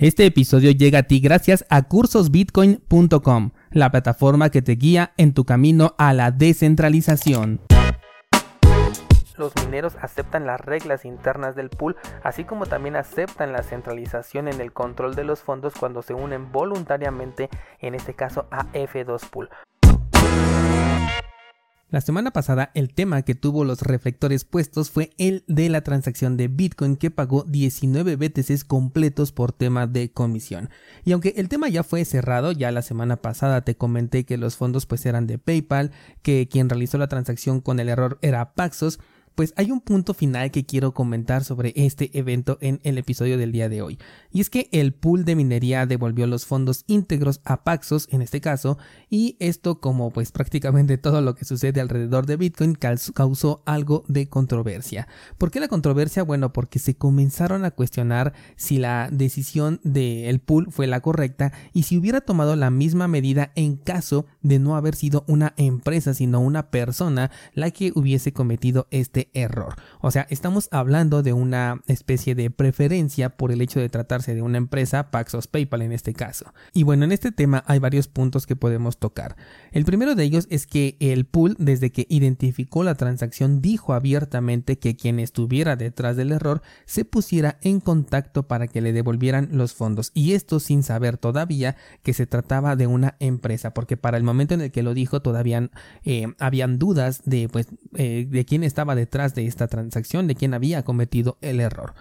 Este episodio llega a ti gracias a cursosbitcoin.com, la plataforma que te guía en tu camino a la descentralización. Los mineros aceptan las reglas internas del pool, así como también aceptan la centralización en el control de los fondos cuando se unen voluntariamente, en este caso a F2 Pool. La semana pasada el tema que tuvo los reflectores puestos fue el de la transacción de Bitcoin que pagó 19 BTCs completos por tema de comisión. Y aunque el tema ya fue cerrado, ya la semana pasada te comenté que los fondos pues eran de PayPal, que quien realizó la transacción con el error era Paxos, pues hay un punto final que quiero comentar sobre este evento en el episodio del día de hoy. Y es que el pool de minería devolvió los fondos íntegros a Paxos en este caso y esto como pues prácticamente todo lo que sucede alrededor de Bitcoin causó algo de controversia. ¿Por qué la controversia? Bueno, porque se comenzaron a cuestionar si la decisión del pool fue la correcta y si hubiera tomado la misma medida en caso de no haber sido una empresa sino una persona la que hubiese cometido este error. O sea, estamos hablando de una especie de preferencia por el hecho de tratarse de una empresa, Paxos PayPal en este caso. Y bueno, en este tema hay varios puntos que podemos tocar. El primero de ellos es que el pool, desde que identificó la transacción, dijo abiertamente que quien estuviera detrás del error se pusiera en contacto para que le devolvieran los fondos. Y esto sin saber todavía que se trataba de una empresa, porque para el momento en el que lo dijo todavía eh, habían dudas de, pues, eh, de quién estaba detrás de esta transacción, de quién había cometido el error.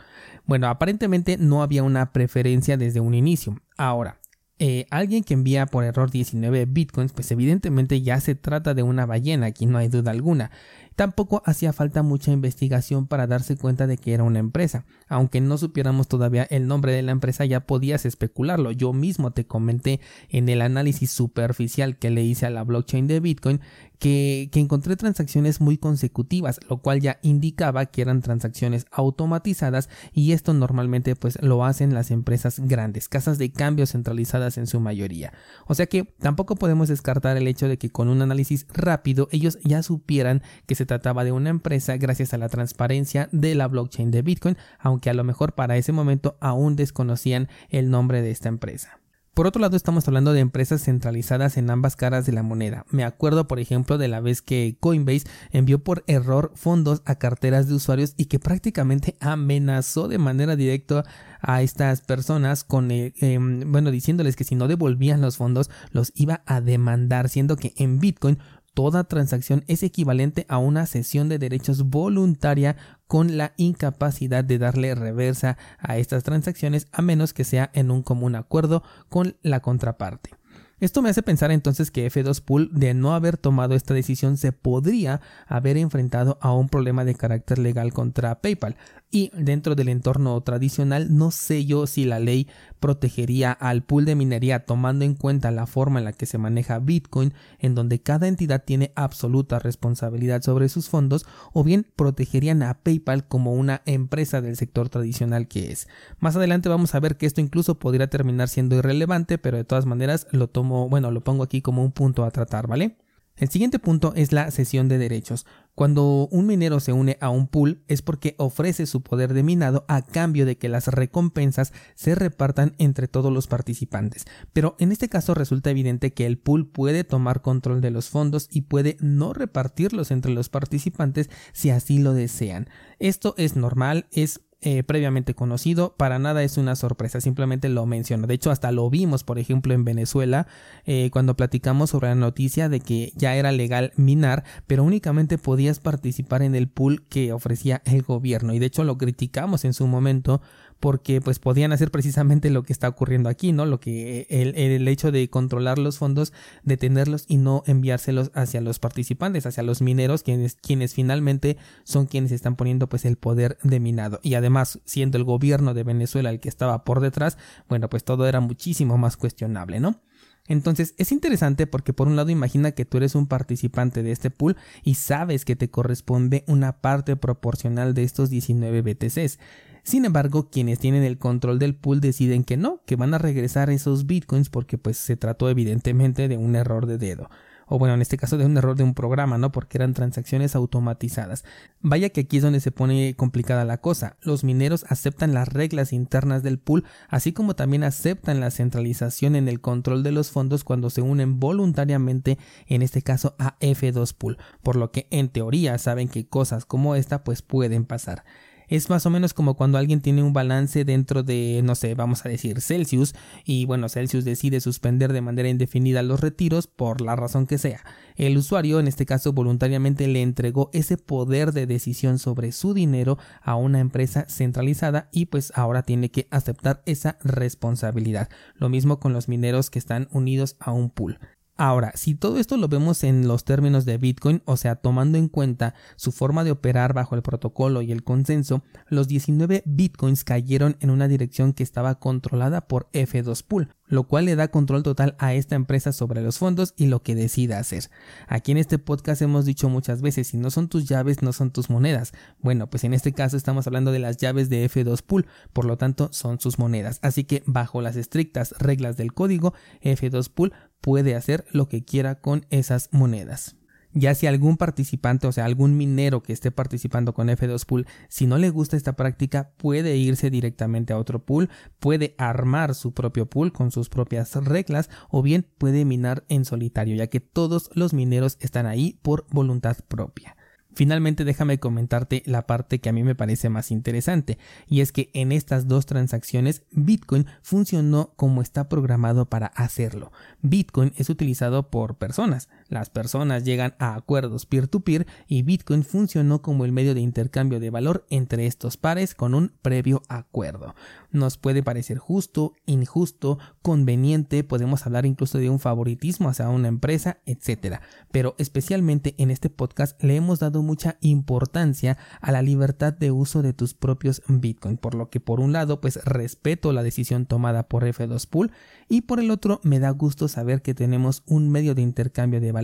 Bueno, aparentemente no había una preferencia desde un inicio. Ahora, eh, alguien que envía por error 19 bitcoins, pues evidentemente ya se trata de una ballena, aquí no hay duda alguna. Tampoco hacía falta mucha investigación para darse cuenta de que era una empresa. Aunque no supiéramos todavía el nombre de la empresa, ya podías especularlo. Yo mismo te comenté en el análisis superficial que le hice a la blockchain de Bitcoin que, encontré transacciones muy consecutivas, lo cual ya indicaba que eran transacciones automatizadas y esto normalmente pues lo hacen las empresas grandes, casas de cambio centralizadas en su mayoría. O sea que tampoco podemos descartar el hecho de que con un análisis rápido ellos ya supieran que se trataba de una empresa gracias a la transparencia de la blockchain de Bitcoin, aunque a lo mejor para ese momento aún desconocían el nombre de esta empresa. Por otro lado, estamos hablando de empresas centralizadas en ambas caras de la moneda. Me acuerdo, por ejemplo, de la vez que Coinbase envió por error fondos a carteras de usuarios y que prácticamente amenazó de manera directa a estas personas con, eh, em, bueno, diciéndoles que si no devolvían los fondos los iba a demandar, siendo que en Bitcoin toda transacción es equivalente a una cesión de derechos voluntaria con la incapacidad de darle reversa a estas transacciones a menos que sea en un común acuerdo con la contraparte. Esto me hace pensar entonces que F2 Pool, de no haber tomado esta decisión, se podría haber enfrentado a un problema de carácter legal contra PayPal. Y dentro del entorno tradicional, no sé yo si la ley protegería al pool de minería tomando en cuenta la forma en la que se maneja Bitcoin, en donde cada entidad tiene absoluta responsabilidad sobre sus fondos, o bien protegerían a PayPal como una empresa del sector tradicional que es. Más adelante vamos a ver que esto incluso podría terminar siendo irrelevante, pero de todas maneras lo tomo, bueno, lo pongo aquí como un punto a tratar, ¿vale? El siguiente punto es la cesión de derechos. Cuando un minero se une a un pool es porque ofrece su poder de minado a cambio de que las recompensas se repartan entre todos los participantes. Pero en este caso resulta evidente que el pool puede tomar control de los fondos y puede no repartirlos entre los participantes si así lo desean. Esto es normal, es eh, previamente conocido, para nada es una sorpresa, simplemente lo menciono. De hecho, hasta lo vimos, por ejemplo, en Venezuela, eh, cuando platicamos sobre la noticia de que ya era legal minar, pero únicamente podías participar en el pool que ofrecía el gobierno. Y de hecho lo criticamos en su momento porque pues podían hacer precisamente lo que está ocurriendo aquí, ¿no? Lo que el, el, hecho de controlar los fondos, detenerlos y no enviárselos hacia los participantes, hacia los mineros, quienes, quienes finalmente son quienes están poniendo pues el poder de minado. Y además, siendo el gobierno de Venezuela el que estaba por detrás, bueno, pues todo era muchísimo más cuestionable, ¿no? Entonces es interesante porque por un lado imagina que tú eres un participante de este pool y sabes que te corresponde una parte proporcional de estos 19 BTCs. Sin embargo, quienes tienen el control del pool deciden que no, que van a regresar esos bitcoins porque pues se trató evidentemente de un error de dedo. o bueno, en este caso de un error de un programa, ¿no? Porque eran transacciones automatizadas. Vaya que aquí es donde se pone complicada la cosa. Los mineros aceptan las reglas internas del pool, así como también aceptan la centralización en el control de los fondos cuando se unen voluntariamente, en este caso a F2 Pool, por lo que en teoría saben que cosas como esta pues pueden pasar. Es más o menos como cuando alguien tiene un balance dentro de, no sé, vamos a decir Celsius, y bueno, Celsius decide suspender de manera indefinida los retiros por la razón que sea. El usuario, en este caso voluntariamente, le entregó ese poder de decisión sobre su dinero a una empresa centralizada y pues ahora tiene que aceptar esa responsabilidad. Lo mismo con los mineros que están unidos a un pool. Ahora, si todo esto lo vemos en los términos de Bitcoin, o sea, tomando en cuenta su forma de operar bajo el protocolo y el consenso, los 19 Bitcoins cayeron en una dirección que estaba controlada por F2 Pool, lo cual le da control total a esta empresa sobre los fondos y lo que decida hacer. Aquí en este podcast hemos dicho muchas veces, si no son tus llaves, no son tus monedas. Bueno, pues en este caso estamos hablando de las llaves de F2 Pool, por lo tanto son sus monedas. Así que bajo las estrictas reglas del código, F2 Pool puede hacer lo que quiera con esas monedas. Ya si algún participante, o sea, algún minero que esté participando con F2 Pool, si no le gusta esta práctica, puede irse directamente a otro pool, puede armar su propio pool con sus propias reglas o bien puede minar en solitario, ya que todos los mineros están ahí por voluntad propia. Finalmente déjame comentarte la parte que a mí me parece más interesante, y es que en estas dos transacciones Bitcoin funcionó como está programado para hacerlo. Bitcoin es utilizado por personas, las personas llegan a acuerdos peer-to-peer y Bitcoin funcionó como el medio de intercambio de valor entre estos pares con un previo acuerdo. Nos puede parecer justo, injusto, conveniente, podemos hablar incluso de un favoritismo hacia una empresa, etc. Pero especialmente en este podcast le hemos dado mucha importancia a la libertad de uso de tus propios Bitcoin, por lo que por un lado pues respeto la decisión tomada por F2 Pool y por el otro me da gusto saber que tenemos un medio de intercambio de valor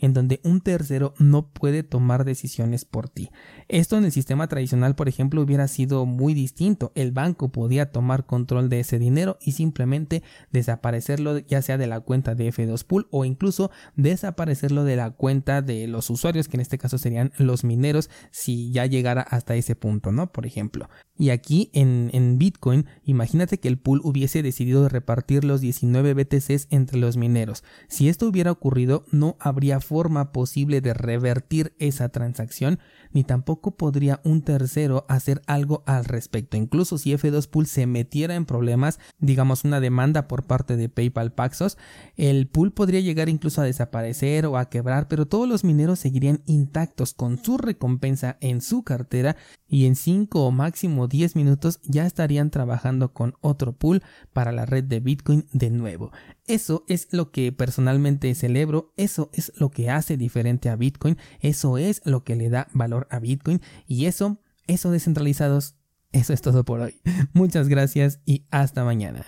en donde un tercero no puede tomar decisiones por ti. Esto en el sistema tradicional, por ejemplo, hubiera sido muy distinto. El banco podía tomar control de ese dinero y simplemente desaparecerlo ya sea de la cuenta de F2 Pool o incluso desaparecerlo de la cuenta de los usuarios, que en este caso serían los mineros, si ya llegara hasta ese punto, ¿no? Por ejemplo. Y aquí en, en Bitcoin, imagínate que el pool hubiese decidido repartir los 19 BTCs entre los mineros. Si esto hubiera ocurrido, no habría forma posible de revertir esa transacción, ni tampoco podría un tercero hacer algo al respecto. Incluso si F2 Pool se metiera en problemas, digamos una demanda por parte de PayPal Paxos, el pool podría llegar incluso a desaparecer o a quebrar, pero todos los mineros seguirían intactos con su recompensa en su cartera y en 5 o máximo 10 minutos ya estarían trabajando con otro pool para la red de Bitcoin de nuevo. Eso es lo que personalmente celebro, es lo que hace diferente a Bitcoin, eso es lo que le da valor a Bitcoin y eso, eso descentralizados, eso es todo por hoy. Muchas gracias y hasta mañana.